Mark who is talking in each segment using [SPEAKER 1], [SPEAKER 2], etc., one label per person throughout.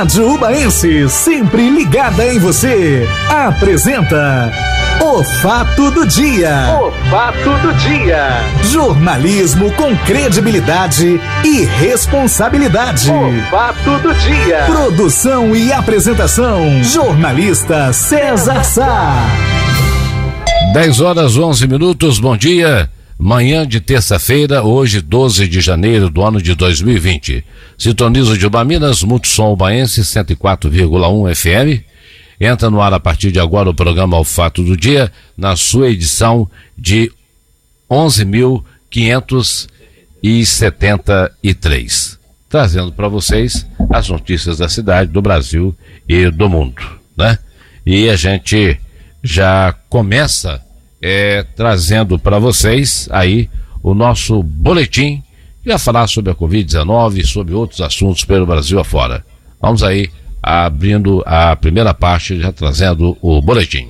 [SPEAKER 1] Rádio Ubaense, sempre ligada em você. Apresenta o Fato do Dia.
[SPEAKER 2] O Fato do Dia.
[SPEAKER 1] Jornalismo com credibilidade e responsabilidade.
[SPEAKER 2] O Fato do Dia.
[SPEAKER 1] Produção e apresentação: jornalista César Sá.
[SPEAKER 3] 10 horas 11 minutos, bom dia. Manhã de terça-feira, hoje 12 de janeiro do ano de 2020. Sintonizo de Minas, Multissom Baense 104,1 FM. Entra no ar a partir de agora o programa O Fato do Dia, na sua edição de 11.573. Trazendo para vocês as notícias da cidade, do Brasil e do mundo, né? E a gente já começa é, trazendo para vocês aí o nosso boletim que vai falar sobre a Covid-19 e sobre outros assuntos pelo Brasil afora. Vamos aí abrindo a primeira parte, já trazendo o boletim.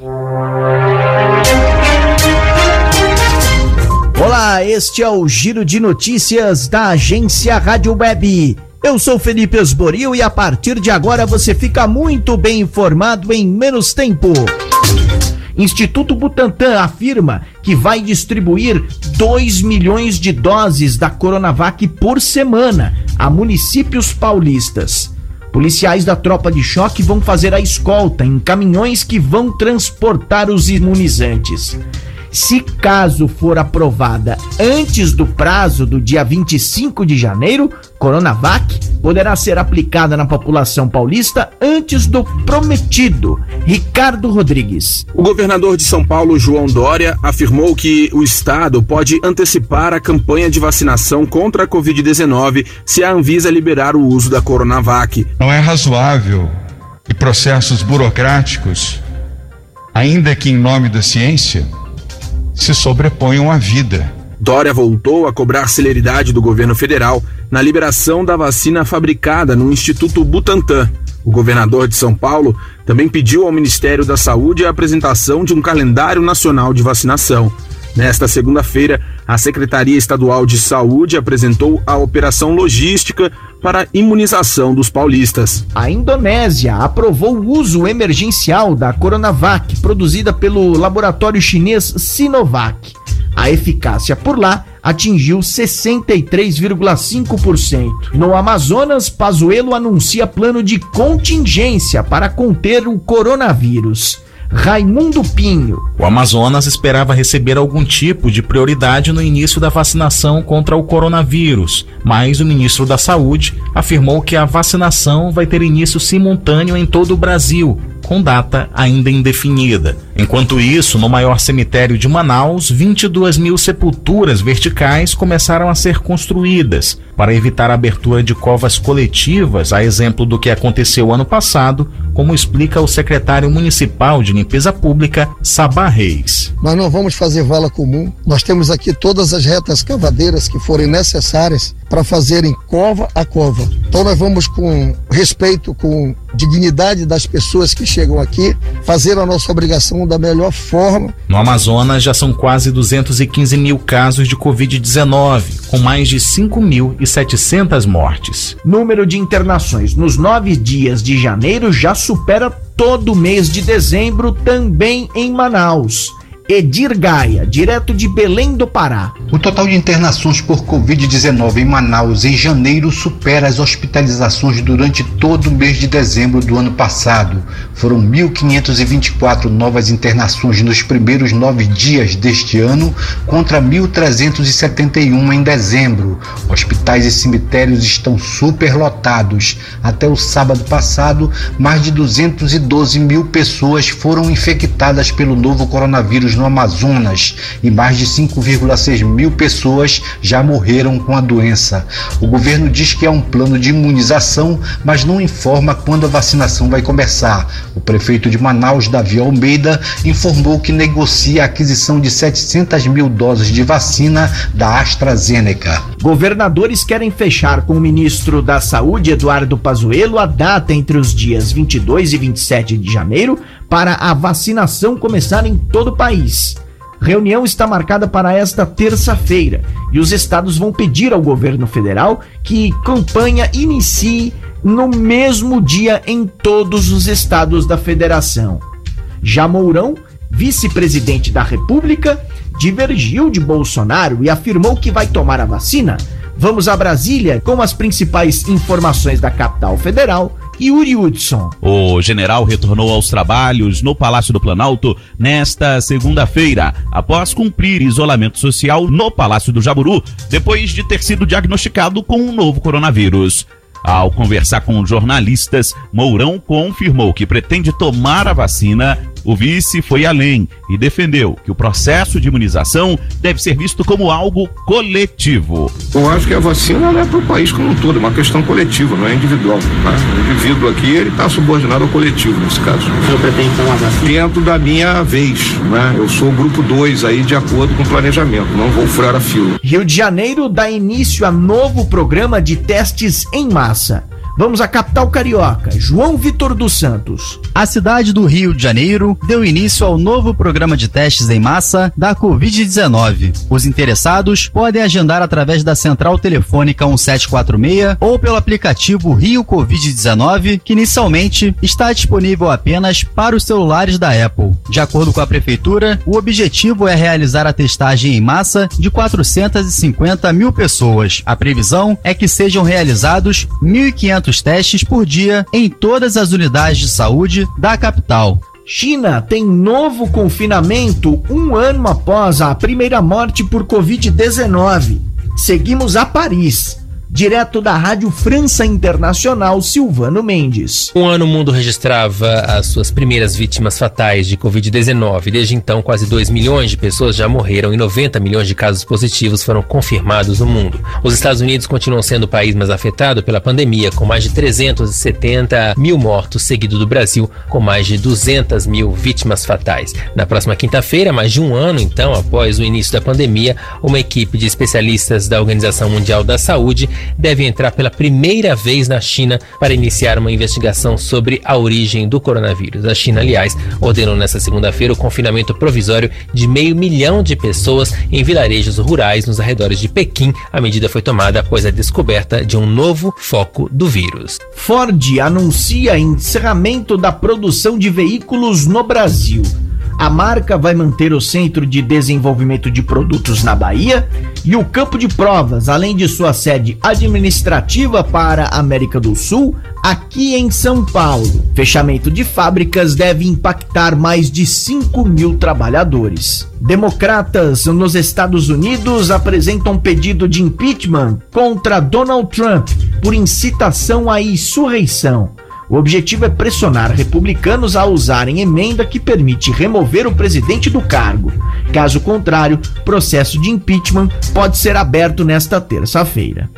[SPEAKER 4] Olá, este é o Giro de Notícias da agência Rádio Web. Eu sou Felipe Osborio e a partir de agora você fica muito bem informado em menos tempo. Instituto Butantan afirma que vai distribuir 2 milhões de doses da Coronavac por semana a municípios paulistas. Policiais da tropa de choque vão fazer a escolta em caminhões que vão transportar os imunizantes. Se caso for aprovada antes do prazo do dia 25 de janeiro, Coronavac poderá ser aplicada na população paulista antes do prometido. Ricardo Rodrigues.
[SPEAKER 5] O governador de São Paulo, João Dória, afirmou que o estado pode antecipar a campanha de vacinação contra a Covid-19 se a Anvisa liberar o uso da Coronavac.
[SPEAKER 6] Não é razoável que processos burocráticos, ainda que em nome da ciência, se sobreponham à vida.
[SPEAKER 5] Dória voltou a cobrar celeridade do governo federal na liberação da vacina fabricada no Instituto Butantan. O governador de São Paulo também pediu ao Ministério da Saúde a apresentação de um calendário nacional de vacinação. Nesta segunda-feira, a Secretaria Estadual de Saúde apresentou a operação logística para imunização dos paulistas.
[SPEAKER 4] A Indonésia aprovou o uso emergencial da Coronavac, produzida pelo laboratório chinês Sinovac. A eficácia por lá atingiu 63,5%. No Amazonas, Pazuello anuncia plano de contingência para conter o coronavírus. Raimundo Pinho.
[SPEAKER 7] O Amazonas esperava receber algum tipo de prioridade no início da vacinação contra o coronavírus, mas o ministro da Saúde afirmou que a vacinação vai ter início simultâneo em todo o Brasil, com data ainda indefinida. Enquanto isso, no maior cemitério de Manaus, 22 mil sepulturas verticais começaram a ser construídas para evitar a abertura de covas coletivas, a exemplo do que aconteceu ano passado, como explica o secretário municipal de limpeza pública, Sabá Reis.
[SPEAKER 8] Nós não vamos fazer vala comum. Nós temos aqui todas as retas cavadeiras que forem necessárias para fazerem cova a cova. Então nós vamos com respeito, com dignidade das pessoas que chegam aqui, fazer a nossa obrigação da melhor forma.
[SPEAKER 7] No Amazonas já são quase 215 mil casos de Covid-19, com mais de 5.700 mortes.
[SPEAKER 4] Número de internações nos nove dias de janeiro já supera todo o mês de dezembro, também em Manaus. Edir Gaia, direto de Belém do Pará.
[SPEAKER 9] O total de internações por Covid-19 em Manaus em janeiro supera as hospitalizações durante todo o mês de dezembro do ano passado. Foram 1.524 novas internações nos primeiros nove dias deste ano, contra 1.371 em dezembro. Hospitais e cemitérios estão superlotados. Até o sábado passado, mais de 212 mil pessoas foram infectadas pelo novo coronavírus no Amazonas e mais de 5,6 mil pessoas já morreram com a doença. O governo diz que é um plano de imunização, mas não informa quando a vacinação vai começar. O prefeito de Manaus, Davi Almeida, informou que negocia a aquisição de 700 mil doses de vacina da AstraZeneca.
[SPEAKER 4] Governadores querem fechar com o ministro da Saúde, Eduardo Pazuello, a data entre os dias 22 e 27 de janeiro para a vacinação começar em todo o país. Reunião está marcada para esta terça-feira e os estados vão pedir ao governo federal que campanha inicie no mesmo dia em todos os estados da federação. Já Mourão, vice-presidente da República, divergiu de Bolsonaro e afirmou que vai tomar a vacina. Vamos a Brasília com as principais informações da capital federal Yuri Hudson.
[SPEAKER 10] O general retornou aos trabalhos no Palácio do Planalto nesta segunda-feira, após cumprir isolamento social no Palácio do Jaburu, depois de ter sido diagnosticado com um novo coronavírus. Ao conversar com jornalistas, Mourão confirmou que pretende tomar a vacina o vice foi além e defendeu que o processo de imunização deve ser visto como algo coletivo.
[SPEAKER 11] Eu acho que a vacina é para o país como um todo, é uma questão coletiva, não é individual. Tá? O indivíduo aqui ele está subordinado ao coletivo nesse caso.
[SPEAKER 12] O senhor pretende tomar vacina?
[SPEAKER 11] Dentro da minha vez, né? Eu sou o grupo 2 aí de acordo com o planejamento, não vou furar a fila.
[SPEAKER 4] Rio de Janeiro dá início a novo programa de testes em massa. graça Vamos à capital carioca, João Vitor dos Santos.
[SPEAKER 13] A cidade do Rio de Janeiro deu início ao novo programa de testes em massa da Covid-19. Os interessados podem agendar através da central telefônica 1746 ou pelo aplicativo Rio Covid-19, que inicialmente está disponível apenas para os celulares da Apple. De acordo com a prefeitura, o objetivo é realizar a testagem em massa de 450 mil pessoas. A previsão é que sejam realizados 1.500 testes por dia em todas as unidades de saúde da capital.
[SPEAKER 4] China tem novo confinamento um ano após a primeira morte por Covid-19. Seguimos a Paris direto da Rádio França Internacional, Silvano Mendes.
[SPEAKER 14] Um ano o mundo registrava as suas primeiras vítimas fatais de Covid-19. Desde então, quase 2 milhões de pessoas já morreram e 90 milhões de casos positivos foram confirmados no mundo. Os Estados Unidos continuam sendo o país mais afetado pela pandemia, com mais de 370 mil mortos, seguido do Brasil, com mais de 200 mil vítimas fatais. Na próxima quinta-feira, mais de um ano então após o início da pandemia, uma equipe de especialistas da Organização Mundial da Saúde deve entrar pela primeira vez na China para iniciar uma investigação sobre a origem do coronavírus. A China, aliás, ordenou nesta segunda-feira o confinamento provisório de meio milhão de pessoas em vilarejos rurais nos arredores de Pequim. A medida foi tomada após a descoberta de um novo foco do vírus.
[SPEAKER 4] Ford anuncia encerramento da produção de veículos no Brasil. A marca vai manter o Centro de Desenvolvimento de Produtos na Bahia e o campo de provas, além de sua sede administrativa para a América do Sul, aqui em São Paulo. Fechamento de fábricas deve impactar mais de 5 mil trabalhadores. Democratas nos Estados Unidos apresentam pedido de impeachment contra Donald Trump por incitação à insurreição. O objetivo é pressionar republicanos a usarem emenda que permite remover o presidente do cargo. Caso contrário, processo de impeachment pode ser aberto nesta terça-feira.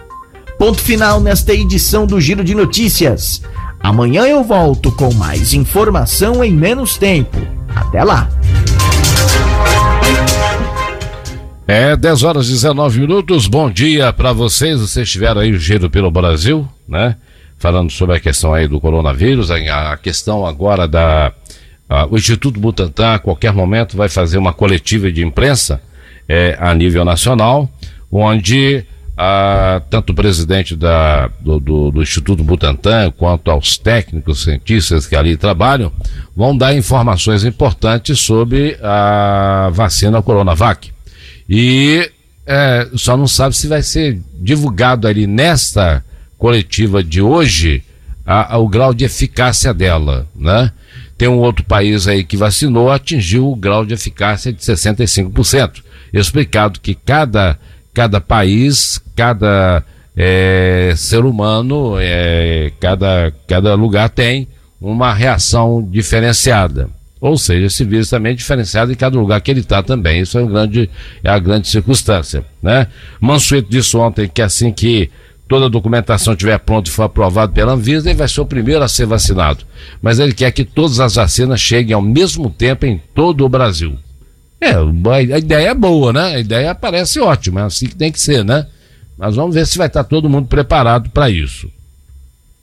[SPEAKER 4] Ponto final nesta edição do Giro de Notícias. Amanhã eu volto com mais informação em menos tempo. Até lá!
[SPEAKER 3] É 10 horas e 19 minutos. Bom dia para vocês. Vocês estiveram aí o giro pelo Brasil, né? Falando sobre a questão aí do coronavírus, a, questão agora da. A, o Instituto Butantan, a qualquer momento, vai fazer uma coletiva de imprensa é, a nível nacional, onde a, tanto o presidente da, do, do, do, Instituto Butantan quanto aos técnicos, cientistas que ali trabalham, vão dar informações importantes sobre a vacina Coronavac. E é, só não sabe se vai ser divulgado ali nesta coletiva de hoje a, a, o grau de eficácia dela, né? Tem um outro país aí que vacinou, atingiu o grau de eficácia de 65%. Explicado que cada, cada país, cada é, ser humano, é, cada, cada lugar tem uma reação diferenciada. Ou seja, esse vírus também é diferenciado em cada lugar que ele está também. Isso é, um grande, é a grande circunstância. Né? Mansueto disse ontem que assim que toda a documentação estiver pronta e for aprovado pela Anvisa, ele vai ser o primeiro a ser vacinado. Mas ele quer que todas as vacinas cheguem ao mesmo tempo em todo o Brasil. É, a ideia é boa, né? A ideia parece ótima, é assim que tem que ser, né? Mas vamos ver se vai estar todo mundo preparado para isso.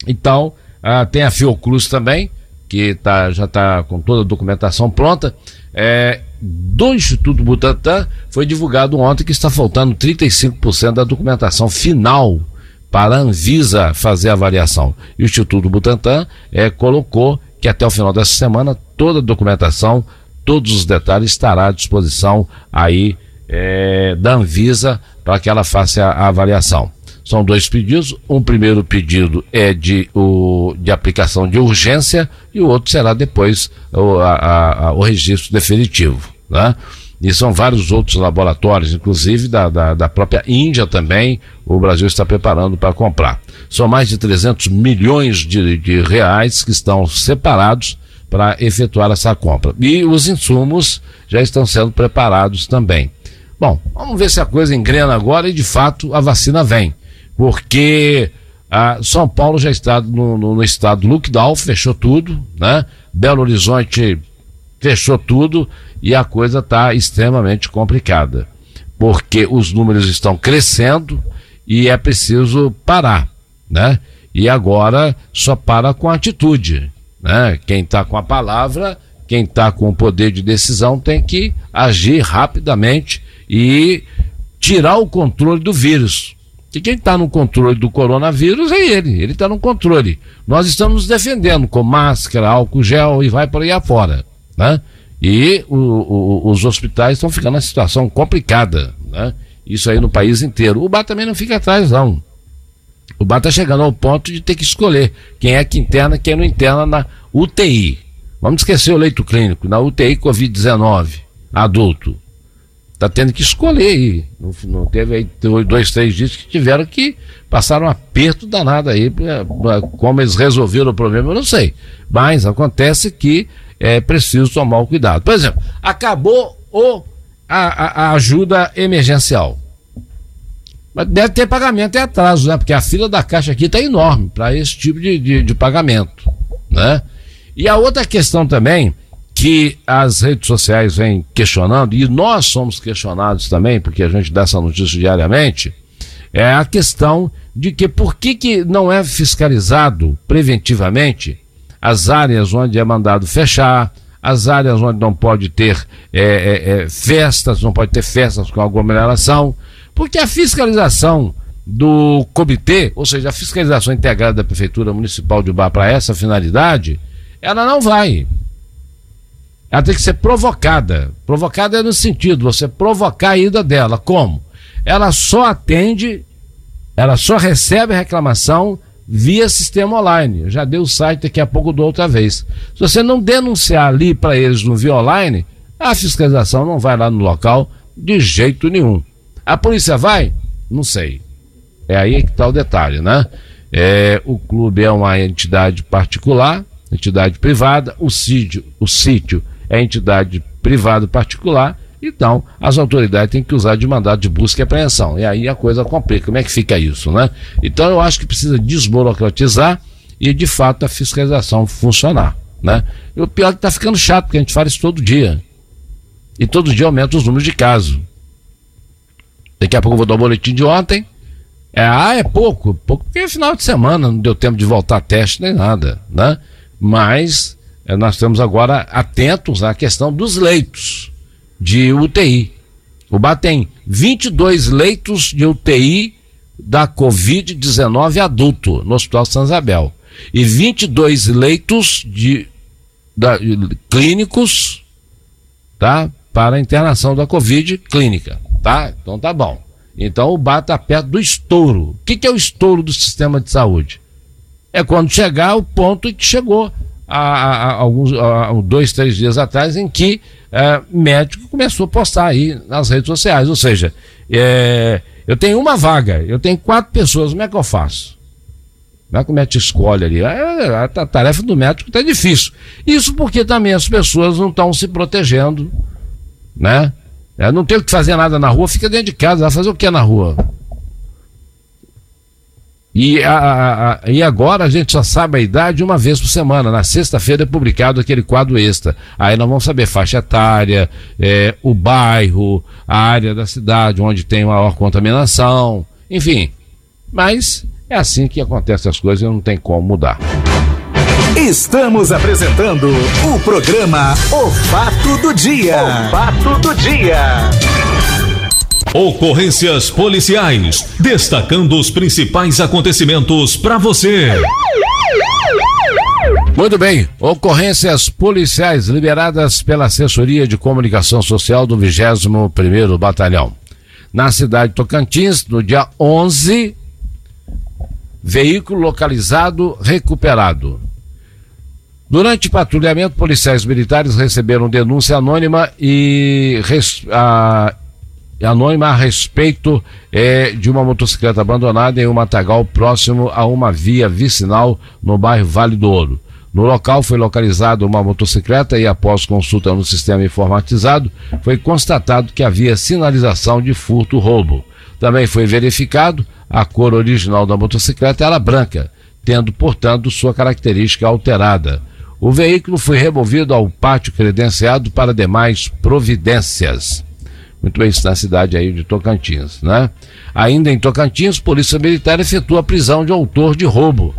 [SPEAKER 3] Então, ah, tem a Fiocruz também, que tá, já está com toda a documentação pronta. É, do Instituto Butantan, foi divulgado ontem que está faltando 35% da documentação final para a Anvisa fazer a avaliação. E o Instituto Butantan é, colocou que até o final dessa semana toda a documentação, todos os detalhes estará à disposição aí é, da Anvisa para que ela faça a, a, avaliação. São dois pedidos. Um primeiro pedido é de, o, de aplicação de urgência e o outro será depois o, a, a, o registro definitivo. Né? E são vários outros laboratórios, inclusive da, da, da, própria Índia também, o Brasil está preparando para comprar. São mais de 300 milhões de, de reais que estão separados para efetuar essa compra. E os insumos já estão sendo preparados também. Bom, vamos ver se a coisa engrena agora e de fato a vacina vem. Porque ah, São Paulo já está no, no, no estado lockdown, fechou tudo, né? Belo Horizonte fechou tudo e a coisa está extremamente complicada. Porque os números estão crescendo e é preciso parar, né? E agora só para com atitude, né? Quem está com a palavra, quem está com o poder de decisão tem que agir rapidamente e tirar o controle do vírus. E quem está no controle do coronavírus é ele, ele está no controle. Nós estamos nos defendendo com máscara, álcool gel e vai por aí afora. Né? E o, o, os hospitais estão ficando na situação complicada. Né? Isso aí no país inteiro. O BAR também não fica atrás, não. O BAR está chegando ao ponto de ter que escolher quem é que interna quem não interna na UTI. Vamos esquecer o leito clínico, na UTI Covid-19, adulto tá tendo que escolher aí. Não, não, teve aí dois, três dias que tiveram que passar um aperto danado aí, pra, pra, como eles resolveram o problema, eu não sei. Mas acontece que é preciso tomar o cuidado. Por exemplo, acabou o, a, a ajuda emergencial. Mas deve ter pagamento em atraso, né? Porque a fila da caixa aqui está enorme para esse tipo de, de, de pagamento, né? E a outra questão também que as redes sociais vêm questionando, e nós somos questionados também, porque a gente dá essa notícia diariamente, é a questão de que por que, que não é fiscalizado preventivamente as áreas onde é mandado fechar, as áreas onde não pode ter é, é, é, festas, não pode ter festas com aglomeração, porque a fiscalização do comitê, ou seja, a fiscalização integrada da Prefeitura Municipal de Bar para essa finalidade, ela não vai. Ela tem que ser provocada. Provocada é no sentido, você provocar a ida dela. Como? Ela só atende, ela só recebe reclamação via sistema online. Eu já dei o site, daqui a pouco dou outra vez. Se você não denunciar ali para eles no via online, a fiscalização não vai lá no local de jeito nenhum. A polícia vai? Não sei. É aí que está o detalhe, né? É, o clube é uma entidade particular, entidade privada, o sítio, o sítio é entidade privada particular, então as autoridades têm que usar de mandado de busca e apreensão. E aí a coisa complica. Como é que fica isso, né? Então eu acho que precisa desburocratizar e de fato a fiscalização funcionar, né? E o pior é que está ficando chato, porque a gente fala isso todo dia. E todo dia aumenta os números de casos. Daqui a pouco eu vou dar o boletim de ontem. É, ah, é pouco, pouco porque é final de semana, não deu tempo de voltar a teste nem nada, né? Mas é, nós estamos agora atentos à questão dos leitos de UTI. O BA tem 22 leitos de UTI da Covid-19 adulto no Hospital São Isabel e 22 leitos de, da, clínicos tá, para internação da Covid clínica. Tá? Então tá bom. Então o BA está perto do estouro. O que, que é o estouro do sistema de saúde? É quando chegar o ponto que chegou há, há alguns há dois, três dias atrás, em que é, médico começou a postar aí nas redes sociais. Ou seja, é, eu tenho uma vaga, eu tenho quatro pessoas, como é que eu faço? Como é que escolhe ali? É, a, a tarefa do médico está difícil. Isso porque também as pessoas não estão se protegendo, né? É, não tem o que fazer nada na rua, fica dentro de casa, vai fazer o que na rua? E, a, a, e agora a gente só sabe a idade uma vez por semana. Na sexta-feira é publicado aquele quadro extra. Aí nós vamos saber faixa etária, é, o bairro, a área da cidade onde tem maior contaminação, enfim. Mas é assim que acontecem as coisas e não tem como mudar.
[SPEAKER 1] Estamos apresentando o programa O Fato do Dia.
[SPEAKER 2] O fato do dia.
[SPEAKER 1] Ocorrências policiais, destacando os principais acontecimentos para você.
[SPEAKER 3] Muito bem, ocorrências policiais liberadas pela Assessoria de Comunicação Social do 21º Batalhão. Na cidade de Tocantins, no dia 11, veículo localizado recuperado. Durante patrulhamento, policiais militares receberam denúncia anônima e a, anônima a respeito é, de uma motocicleta abandonada em um matagal próximo a uma via vicinal no bairro Vale do Ouro. No local foi localizada uma motocicleta e, após consulta no sistema informatizado, foi constatado que havia sinalização de furto-roubo. Também foi verificado a cor original da motocicleta era branca, tendo, portanto, sua característica alterada. O veículo foi removido ao pátio credenciado para demais providências. Muito bem, na cidade aí de Tocantins, né? Ainda em Tocantins, Polícia Militar efetua a prisão de autor de roubo.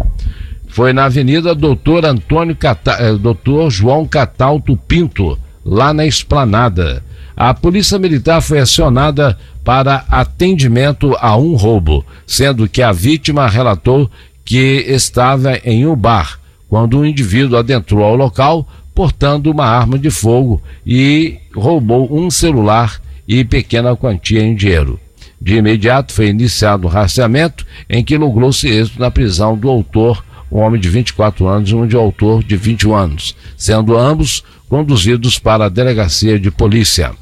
[SPEAKER 3] Foi na Avenida Doutor Antônio Cata... Eh, Doutor João Catalto Pinto, lá na Esplanada. A Polícia Militar foi acionada para atendimento a um roubo, sendo que a vítima relatou que estava em um bar quando um indivíduo adentrou ao local portando uma arma de fogo e roubou um celular e pequena quantia em dinheiro. De imediato foi iniciado um rastreamento em que logrou-se êxito na prisão do autor, um homem de 24 anos e um de autor de 21 anos, sendo ambos conduzidos para a delegacia de polícia.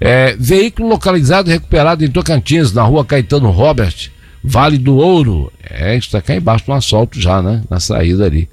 [SPEAKER 3] É, veículo localizado e recuperado em Tocantins, na rua Caetano Robert, Vale do Ouro. É, está cá embaixo no assalto já, né? Na saída ali.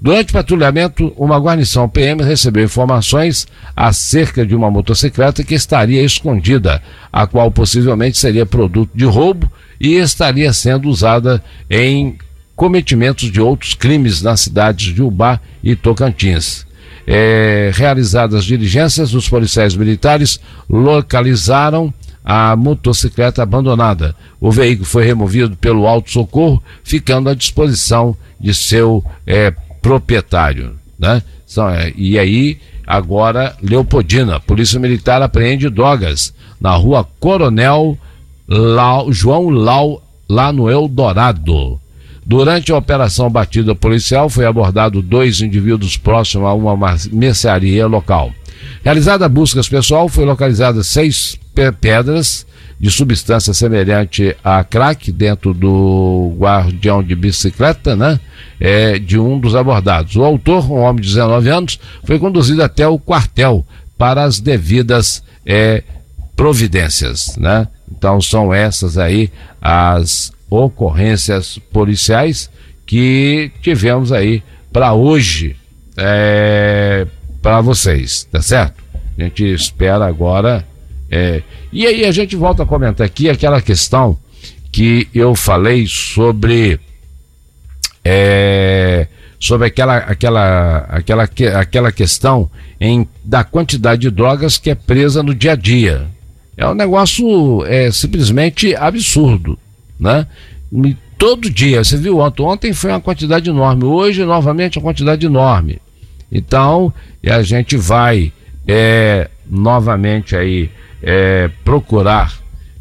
[SPEAKER 3] Durante o patrulhamento, uma guarnição PM recebeu informações acerca de uma motocicleta que estaria escondida, a qual possivelmente seria produto de roubo e estaria sendo usada em cometimentos de outros crimes nas cidades de Ubá e Tocantins. É, realizadas diligências, os policiais militares localizaram a motocicleta abandonada. O veículo foi removido pelo Alto Socorro, ficando à disposição de seu é, proprietário. Né? Então, é, e aí, agora, Leopoldina, Polícia Militar apreende drogas na rua Coronel Lau, João Lau, lá no Eldorado. Durante a operação batida policial, foi abordado dois indivíduos próximos a uma mercearia local. Realizada a busca pessoal, foi localizada seis pedras de substância semelhante a crack dentro do guardião de bicicleta, né? É, de um dos abordados. O autor, um homem de 19 anos, foi conduzido até o quartel para as devidas é, providências, né? Então são essas aí as ocorrências policiais que tivemos aí para hoje é, para vocês, tá certo? A gente espera agora é, e aí a gente volta a comentar aqui aquela questão que eu falei sobre é, sobre aquela, aquela, aquela, aquela questão em, da quantidade de drogas que é presa no dia a dia. É um negócio é, simplesmente absurdo, né? E todo dia, você viu ontem, ontem foi uma quantidade enorme, hoje novamente uma quantidade enorme. Então, a gente vai é, novamente aí é, procurar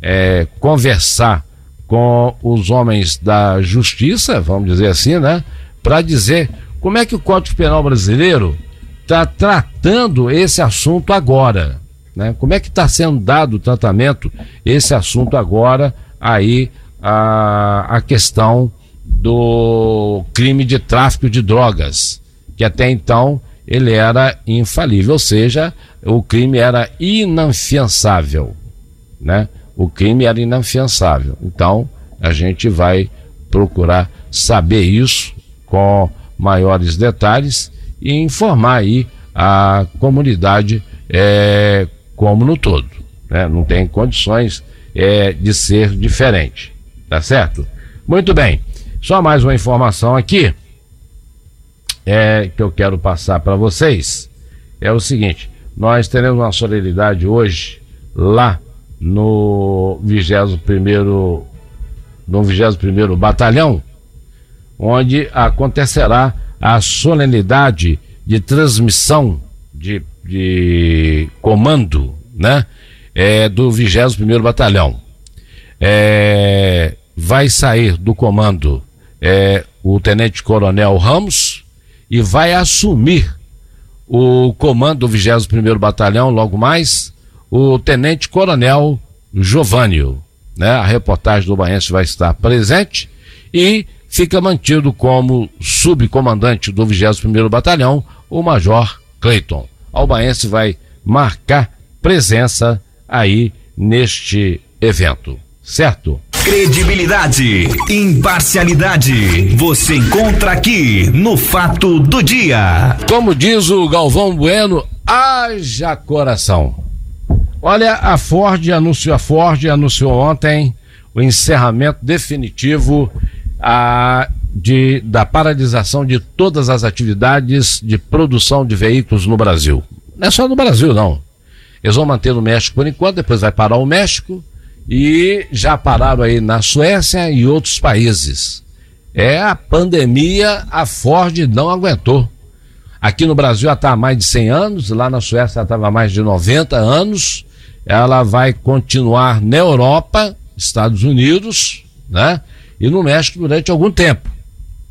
[SPEAKER 3] é, conversar com os homens da justiça, vamos dizer assim, né? Para dizer como é que o Código Penal brasileiro está tratando esse assunto agora. Né? Como é que está sendo dado o tratamento esse assunto agora aí a, a questão do crime de tráfico de drogas, que até então ele era infalível, ou seja, o crime era inafiançável, né? O crime era inafiançável. Então, a gente vai procurar saber isso com maiores detalhes e informar aí a comunidade é, como no todo. Né? Não tem condições é, de ser diferente. Tá certo? Muito bem. Só mais uma informação aqui é, que eu quero passar para vocês é o seguinte: nós teremos uma solenidade hoje lá no 21 no 21 Batalhão, onde acontecerá a solenidade de transmissão de, de comando, né? É, do 21 Batalhão. É, vai sair do comando é, o Tenente Coronel Ramos e vai assumir o comando do 21 Batalhão logo mais o Tenente Coronel Giovânio. Né? A reportagem do Baense vai estar presente e fica mantido como subcomandante do 21 Batalhão o Major Clayton. Albaense vai marcar presença aí neste evento, certo?
[SPEAKER 1] Credibilidade, imparcialidade, você encontra aqui no Fato do Dia.
[SPEAKER 3] Como diz o Galvão Bueno, haja coração. Olha, a Ford anunciou, a Ford anunciou ontem o encerramento definitivo a, de, da paralisação de todas as atividades de produção de veículos no Brasil. Não é só no Brasil, não. Eles vão manter no México por enquanto, depois vai parar o México e já pararam aí na Suécia e outros países. É a pandemia, a Ford não aguentou. Aqui no Brasil ela está há mais de 100 anos, lá na Suécia ela estava há mais de 90 anos. Ela vai continuar na Europa, Estados Unidos, né? e no México durante algum tempo.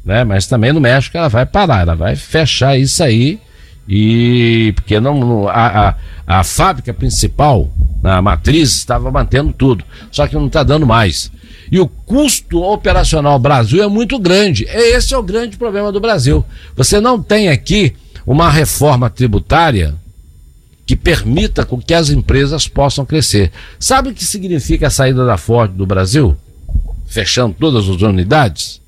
[SPEAKER 3] Né? Mas também no México ela vai parar, ela vai fechar isso aí. E porque não a, a, a fábrica principal, a matriz, estava mantendo tudo, só que não está dando mais. E o custo operacional Brasil é muito grande. Esse é o grande problema do Brasil. Você não tem aqui uma reforma tributária que permita com que as empresas possam crescer. Sabe o que significa a saída da Ford do Brasil? fechando todas as unidades,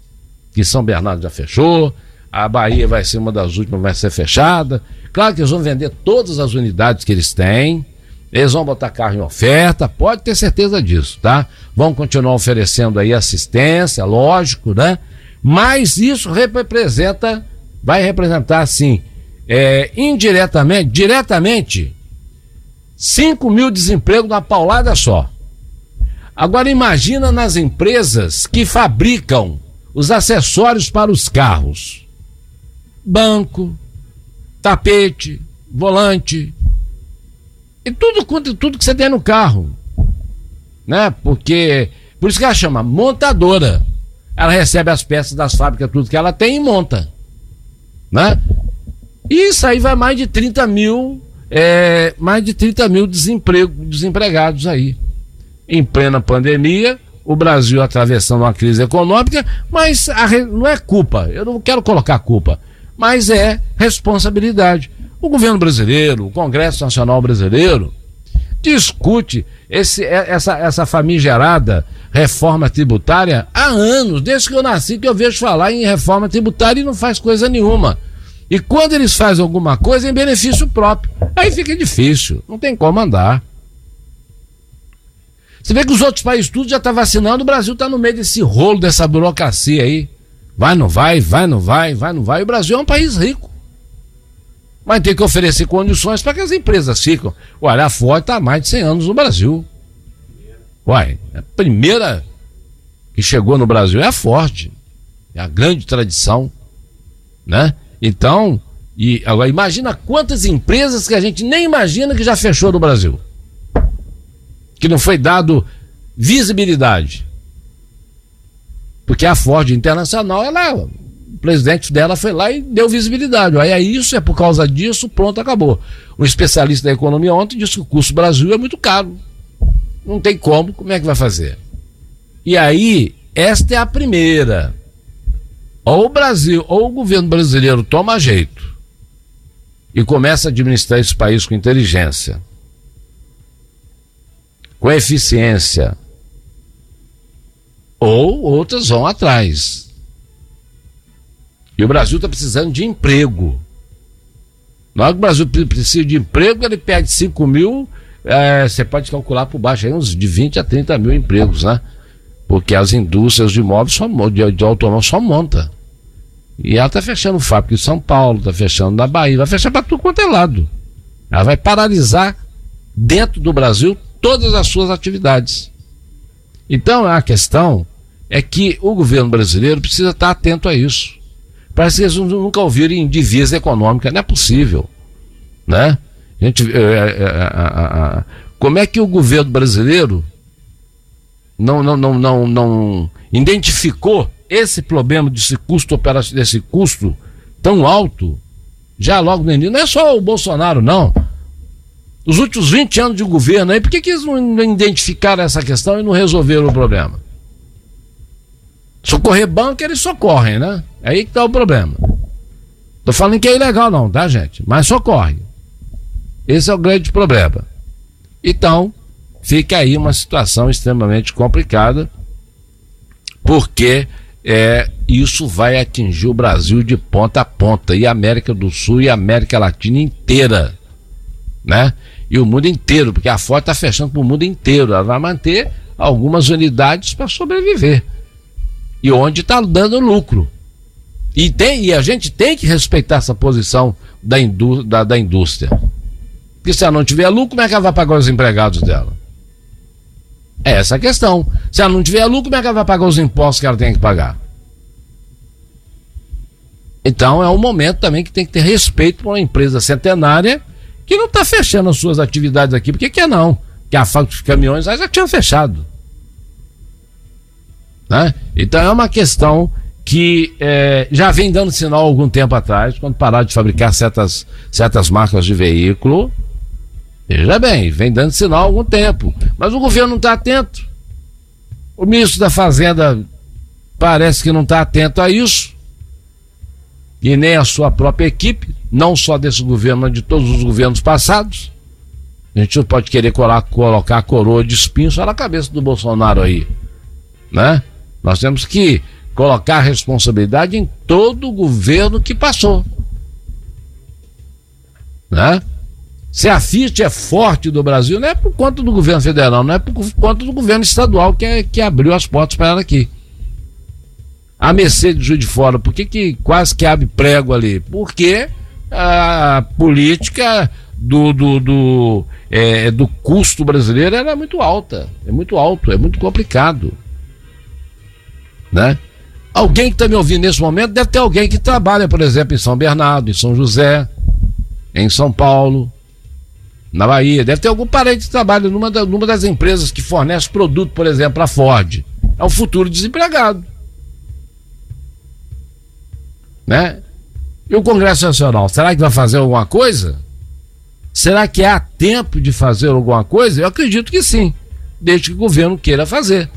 [SPEAKER 3] que São Bernardo já fechou, a Bahia vai ser uma das últimas, vai ser fechada. Claro que eles vão vender todas as unidades que eles têm, eles vão botar carro em oferta, pode ter certeza disso, tá? Vão continuar oferecendo aí assistência, lógico, né? Mas isso representa, vai representar, assim, é, indiretamente, diretamente, 5 mil desempregos na paulada só. Agora imagina nas empresas que fabricam os acessórios para os carros. Banco, tapete, volante. E tudo quanto tudo que você tem no carro. Né? Porque por isso que ela chama montadora. Ela recebe as peças das fábricas, tudo que ela tem e monta. Né? Isso aí vai mais de 30 mil, é, mais de 30 mil desemprego, desempregados aí em plena pandemia, o Brasil atravessando uma crise econômica, mas a, não é culpa, eu não quero colocar culpa, mas é responsabilidade. O governo brasileiro, o Congresso Nacional Brasileiro, discute esse, é, essa, essa famigerada reforma tributária há anos, desde que eu nasci, que eu vejo falar em reforma tributária e não faz coisa nenhuma. E quando eles fazem alguma coisa é em benefício próprio, aí fica difícil, não tem como andar. Você vê que os outros países tudo já estão tá vacinando, o Brasil está no meio desse rolo, dessa burocracia aí. Vai, não vai, vai, não vai, vai, não vai. O Brasil é um país rico. Mas tem que oferecer condições para que as empresas ficam. Olha, a Ford está há mais de 100 anos no Brasil. Uai, a primeira que chegou no Brasil é a Ford. É a grande tradição. Né? Então, e agora imagina quantas empresas que a gente nem imagina que já fechou no Brasil que não foi dado visibilidade. Porque a Ford Internacional, ela, o presidente dela foi lá e deu visibilidade. Aí é isso, é por causa disso, pronto, acabou. Um especialista da economia ontem disse que o custo Brasil é muito caro. Não tem como, como é que vai fazer? E aí, esta é a primeira. Ou o Brasil, ou o governo brasileiro toma jeito e começa a administrar esse país com inteligência com eficiência. Ou outras vão atrás. E o Brasil está precisando de emprego. Hora que o Brasil precisa de emprego, ele pede 5 mil, é, você pode calcular por baixo aí uns de 20 a 30 mil empregos, né? Porque as indústrias de imóveis só, de, de automóvel só monta. E ela está fechando fábrica em São Paulo, está fechando na Bahia, vai fechar para tudo quanto é lado. Ela vai paralisar dentro do Brasil todas as suas atividades. Então a questão é que o governo brasileiro precisa estar atento a isso. Parece que eles nunca ouviram em divisa econômica, não é possível. Né? A gente, é, é, é, como é que o governo brasileiro não, não, não, não, não identificou esse problema desse custo desse custo tão alto, já logo no início? Não é só o Bolsonaro, não. Os últimos 20 anos de governo aí, por que, que eles não identificaram essa questão e não resolveram o problema? Socorrer banco, eles socorrem, né? É aí que tá o problema. Tô falando que é ilegal, não, tá, gente? Mas socorre. Esse é o grande problema. Então, fica aí uma situação extremamente complicada, porque é, isso vai atingir o Brasil de ponta a ponta, e a América do Sul e a América Latina inteira, né? E o mundo inteiro, porque a Ford está fechando para o mundo inteiro, ela vai manter algumas unidades para sobreviver. E onde está dando lucro. E, tem, e a gente tem que respeitar essa posição da, indú da, da indústria. Porque se ela não tiver lucro, como é que ela vai pagar os empregados dela? É essa a questão. Se ela não tiver lucro, como é que ela vai pagar os impostos que ela tem que pagar? Então é um momento também que tem que ter respeito por uma empresa centenária que não está fechando as suas atividades aqui. Por que, que é não? Que a fábrica de caminhões já tinha fechado. Né? Então é uma questão que é, já vem dando sinal algum tempo atrás, quando pararam de fabricar certas, certas marcas de veículo, Veja bem, vem dando sinal algum tempo. Mas o governo não está atento. O ministro da Fazenda parece que não está atento a isso. E nem a sua própria equipe, não só desse governo, mas de todos os governos passados. A gente não pode querer colar, colocar a coroa de espinho só na cabeça do Bolsonaro aí. Né? Nós temos que colocar responsabilidade em todo o governo que passou. Né? Se a Fiat é forte do Brasil, não é por conta do governo federal, não é por conta do governo estadual que, é, que abriu as portas para ela aqui. A Mercedes Juiz de Fora, por que, que quase que abre prego ali? Porque a política do, do, do, é, do custo brasileiro era muito alta. É muito alto, é muito complicado. Né? Alguém que está me ouvindo nesse momento deve ter alguém que trabalha, por exemplo, em São Bernardo, em São José, em São Paulo na Bahia. Deve ter algum parente que trabalha numa, da, numa das empresas que fornece produto, por exemplo, a Ford. É um futuro desempregado. Né? E o Congresso Nacional, será que vai fazer alguma coisa? Será que há tempo de fazer alguma coisa? Eu acredito que sim, desde que o governo queira fazer.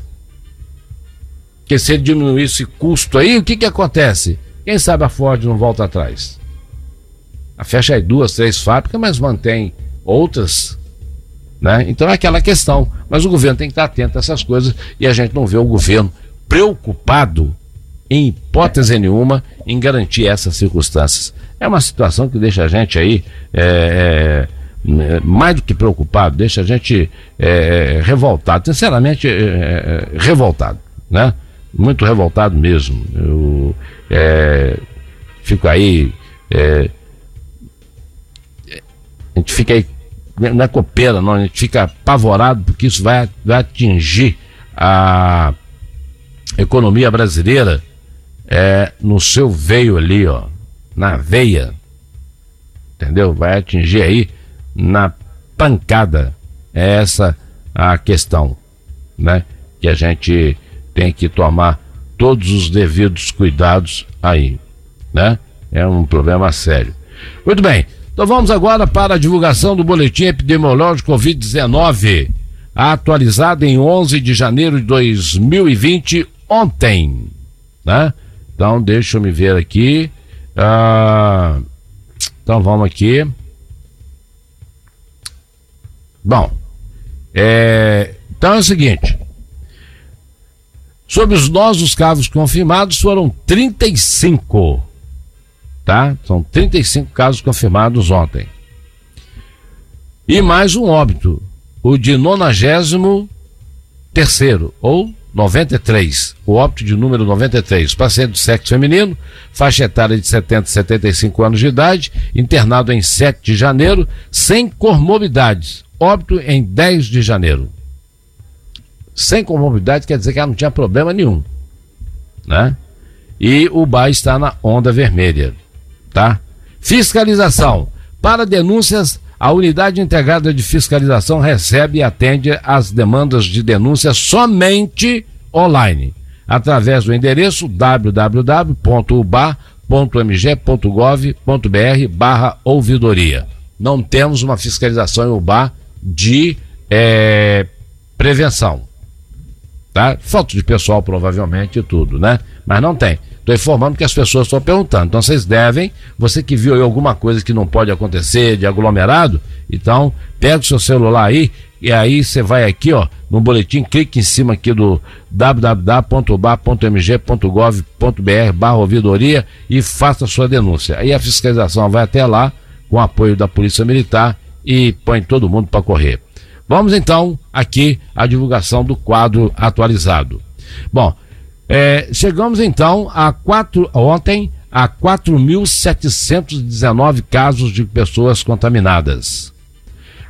[SPEAKER 3] Porque se diminuir esse custo aí, o que, que acontece? Quem sabe a Ford não volta atrás? A fecha aí duas, três fábricas, mas mantém outras. Né? Então é aquela questão. Mas o governo tem que estar atento a essas coisas e a gente não vê o governo preocupado, em hipótese nenhuma, em garantir essas circunstâncias. É uma situação que deixa a gente aí é, é, mais do que preocupado, deixa a gente é, revoltado, sinceramente é, é, revoltado, né? Muito revoltado mesmo. Eu é, fico aí. a gente fica aí não é copeira, não, a gente fica apavorado porque isso vai, vai atingir a economia brasileira é, no seu veio ali, ó, na veia, entendeu? Vai atingir aí na pancada. É essa a questão, né? Que a gente tem que tomar todos os devidos cuidados aí, né? É um problema sério. Muito bem. Então vamos agora para a divulgação do boletim epidemiológico Covid-19, atualizado em 11 de janeiro de 2020, ontem, né? Então deixa eu me ver aqui. Ah, então vamos aqui. Bom, é, então é o seguinte. Sobre os novos casos confirmados, foram 35 tá? São 35 casos confirmados ontem. E mais um óbito, o de 93 terceiro ou 93, o óbito de número 93, paciente do sexo feminino, faixa etária de 70 a 75 anos de idade, internado em 7 de janeiro, sem comorbidades, óbito em 10 de janeiro. Sem comorbidades quer dizer que ela não tinha problema nenhum, né? e o bar está na onda vermelha, tá? Fiscalização. Para denúncias, a Unidade Integrada de Fiscalização recebe e atende as demandas de denúncia somente online, através do endereço www.uba.mg.gov.br barra ouvidoria. Não temos uma fiscalização em UBA de é, prevenção. Tá? Falta de pessoal, provavelmente, e tudo, né? Mas não tem. Estou informando que as pessoas estão perguntando. Então vocês devem, você que viu aí alguma coisa que não pode acontecer de aglomerado, então pega o seu celular aí e aí você vai aqui, ó, no boletim, clique em cima aqui do www.bar.mg.gov.br barra ouvidoria e faça a sua denúncia. Aí a fiscalização vai até lá, com apoio da Polícia Militar, e põe todo mundo para correr. Vamos então aqui à divulgação do quadro atualizado. Bom, é, chegamos então a quatro, ontem a 4.719 casos de pessoas contaminadas.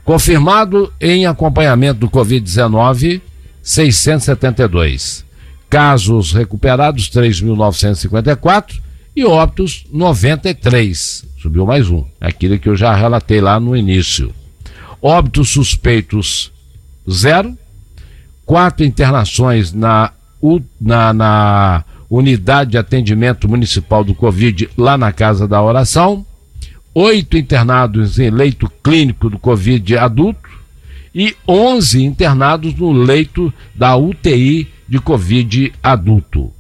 [SPEAKER 3] Confirmado em acompanhamento do Covid-19, 672. Casos recuperados, 3.954 e óbitos, 93. Subiu mais um, aquilo que eu já relatei lá no início. Óbitos suspeitos, zero. Quatro internações na, na, na unidade de atendimento municipal do Covid, lá na Casa da Oração oito internados em leito clínico do Covid adulto e 11 internados no leito da UTI de Covid adulto.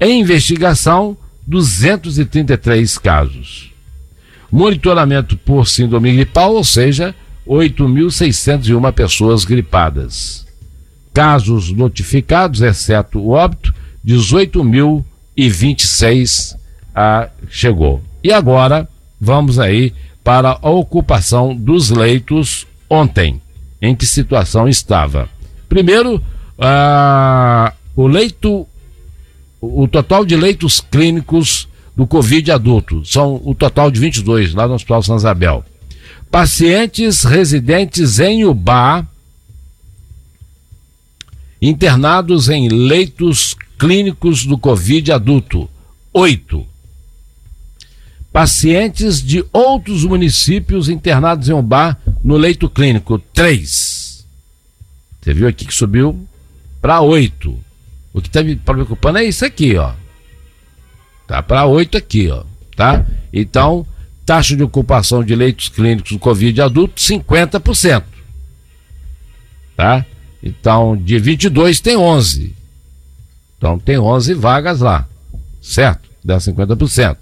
[SPEAKER 3] Em investigação, 233 casos. Monitoramento por síndrome gripal, ou seja, 8.601 pessoas gripadas. Casos notificados, exceto o óbito, 18.026 ah, chegou. E agora, vamos aí para a ocupação dos leitos ontem. Em que situação estava? Primeiro, ah, o leito, o total de leitos clínicos do Covid adulto, são o total de 22 lá no Hospital São Isabel. Pacientes residentes em UBA, internados em leitos clínicos do Covid adulto, oito pacientes de outros municípios internados em bar no leito clínico, três. Você viu aqui que subiu para oito. O que está me preocupando é isso aqui, ó. Tá para oito aqui, ó. Tá? Então, taxa de ocupação de leitos clínicos do Covid adulto, 50%. Tá? Então, de 22 tem 11. Então, tem 11 vagas lá. Certo? Dá 50%.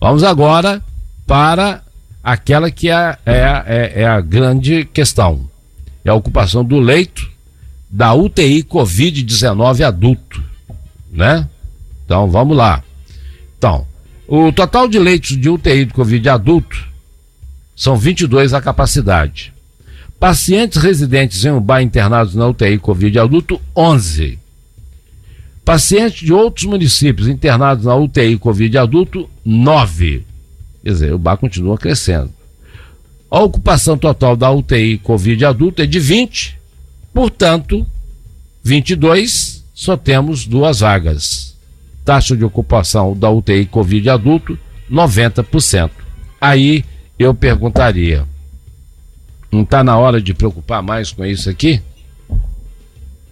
[SPEAKER 3] Vamos agora para aquela que é, é, é, é, a grande questão. É a ocupação do leito da UTI Covid-19 adulto, né? Então, vamos lá. Então, o total de leitos de UTI de Covid adulto são 22 a capacidade. Pacientes residentes em bar internados na UTI Covid adulto, 11. Pacientes de outros municípios internados na UTI Covid adulto, 9. Quer dizer, o bar continua crescendo. A ocupação total da UTI Covid adulto é de 20, portanto, 22 só temos duas vagas. Taxa de ocupação da UTI Covid adulto, 90%. Aí eu perguntaria: não está na hora de preocupar mais com isso aqui?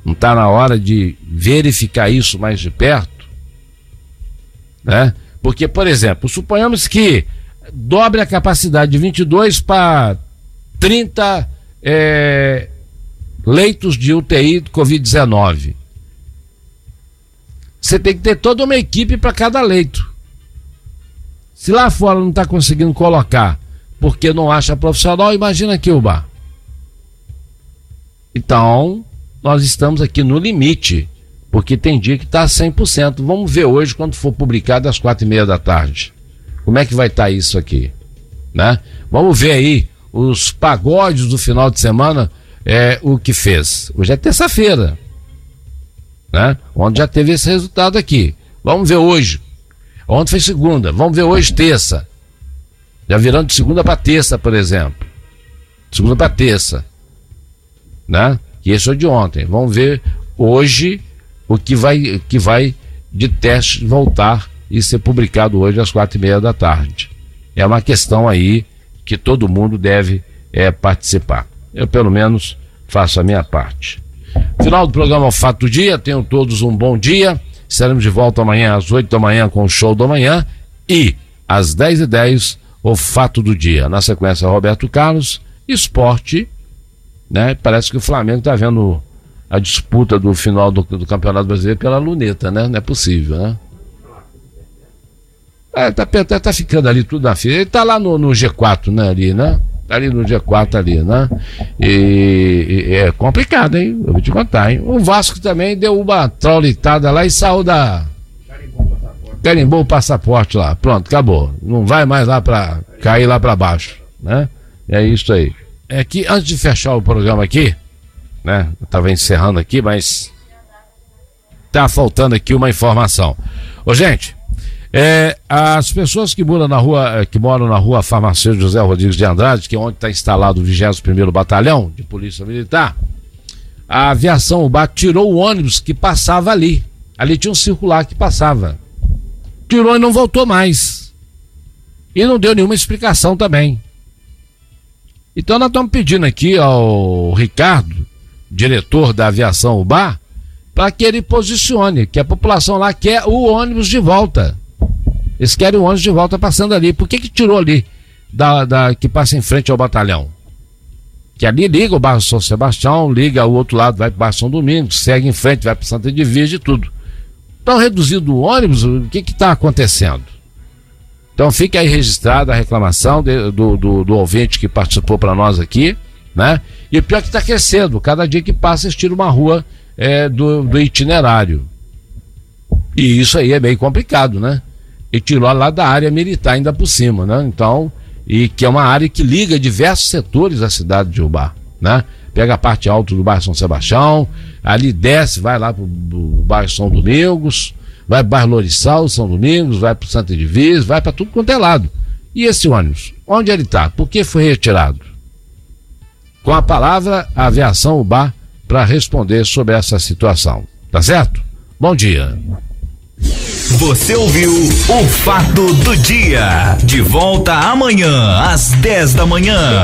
[SPEAKER 3] Não está na hora de verificar isso mais de perto? Né? Porque, por exemplo, suponhamos que dobre a capacidade de 22 para 30 é, leitos de UTI do Covid-19. Você tem que ter toda uma equipe para cada leito. Se lá fora não está conseguindo colocar porque não acha profissional, imagina aqui o bar. Então, nós estamos aqui no limite, porque tem dia que está 100%. Vamos ver hoje quando for publicado às quatro e meia da tarde. Como é que vai estar tá isso aqui? Né? Vamos ver aí os pagodes do final de semana, é, o que fez. Hoje é terça-feira, né? Onde já teve esse resultado aqui. Vamos ver hoje. Ontem foi segunda, vamos ver hoje terça. Já virando de segunda para terça, por exemplo. Segunda para terça. Né? que esse é de ontem. Vamos ver hoje o que vai, que vai de teste voltar e ser publicado hoje às quatro e meia da tarde. É uma questão aí que todo mundo deve é, participar. Eu, pelo menos, faço a minha parte. Final do programa o Fato do Dia. Tenham todos um bom dia. Estaremos de volta amanhã às 8 da manhã com o show da manhã e às 10 e 10 o Fato do Dia. Na sequência, Roberto Carlos, esporte. Né? Parece que o Flamengo está vendo a disputa do final do, do, Campeonato Brasileiro pela luneta, né? Não é possível, né? É, tá, tá, tá ficando ali tudo na fila. Ele tá lá no, no G4, né? Ali, né? Tá ali no G4 ali, né? E, e, é complicado, hein? Eu vou te contar, hein? O Vasco também deu uma traulitada lá e saiu da. Carimbou o passaporte lá. Pronto, acabou. Não vai mais lá para cair lá para baixo, né? É isso aí. É que antes de fechar o programa aqui, né? Eu tava encerrando aqui, mas tá faltando aqui uma informação. Ô, gente, é, as pessoas que moram na rua, eh, que moram na rua Farmacêutico José Rodrigues de Andrade, que é onde está instalado o 21 Batalhão de Polícia Militar, a aviação UBA tirou o ônibus que passava ali. Ali tinha um circular que passava. Tirou e não voltou mais. E não deu nenhuma explicação também. Então nós estamos pedindo aqui ao Ricardo, diretor da aviação UBA, para que ele posicione, que a população lá quer o ônibus de volta. Eles querem o ônibus de volta passando ali. Por que, que tirou ali da, da, que passa em frente ao batalhão? Que ali liga o bairro São Sebastião, liga o outro lado, vai para o bairro São Domingos, segue em frente, vai para Santa Divisa e tudo. Então, reduzido o ônibus, o que está acontecendo? Então, fica aí registrada a reclamação de, do, do, do ouvinte que participou para nós aqui, né? E o pior é que está crescendo, cada dia que passa, eles tiram uma rua é, do, do itinerário. E isso aí é bem complicado, né? E tirou lá da área militar ainda por cima, né? Então, e que é uma área que liga diversos setores da cidade de Ubá, né? Pega a parte alta do bairro São Sebastião, ali desce, vai lá pro, pro bairro São Domingos, vai pro bairro Lorissal, São Domingos, vai pro Santa Divisa, vai para tudo quanto é lado. E esse ônibus, onde ele está? Por que foi retirado? Com a palavra, a aviação Ubá para responder sobre essa situação. Tá certo? Bom dia.
[SPEAKER 1] Você ouviu o Fato do Dia. De volta amanhã, às 10 da manhã.